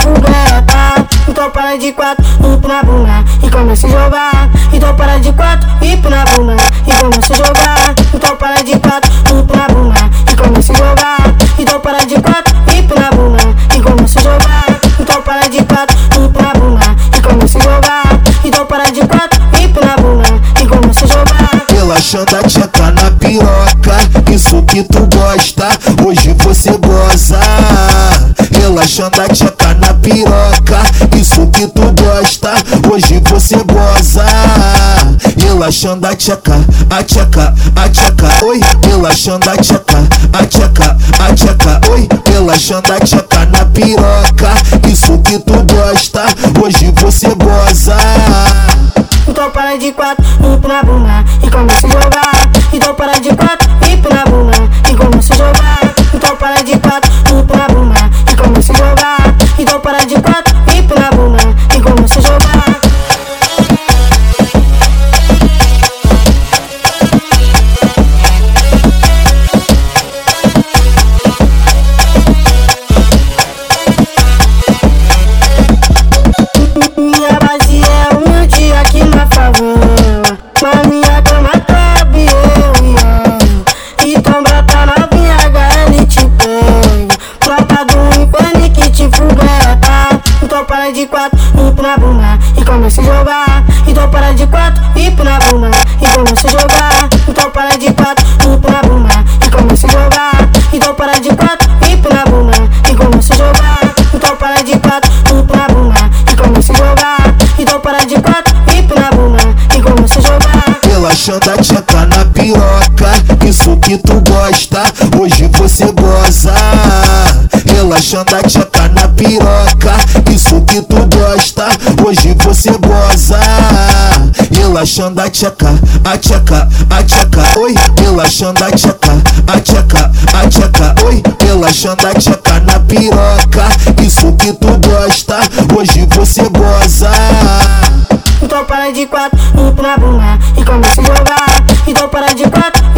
tchumbeta. É então para de quatro, limpa na bunda e começa a jogar. Então para de quatro, limpa na bunda e começa a jogar. Então para de quatro, limpa na bunda e começa a jogar. Então para de quatro, limpa na bunda e começa a jogar. Então para de quatro, limpa na bunda e começa a jogar. Então para de quatro, limpa na bunda e começa a jogar. Relaxando a tcheta na piroca, isso que tu gosta, hoje você goza. Relaxando a tcheta tcheca, a tcheca, a tcheca, oi. Relaxando a tcheca, a tcheca, a tcheca, oi. Relaxando a tcheca na piroca, isso que tu gosta, hoje você goza. Então para de quatro, empina a bunda e começa a jogar. Jogar. Então para de quatro, jogar. Relaxando a tcheca na piroca, isso que tu gosta, hoje você goza. Relaxando a tcheca na piroca, isso que tu gosta, hoje você goza. Relaxando a tcheca, a tcheca, a tcheca, oi. Relaxando a tcheca, a tcheca, a tcheca, oi. Relaxando a tcheca na piroca, isso que tu gosta, hoje você goza. Então para de quatro, vamos se jogar. Então para de quatro,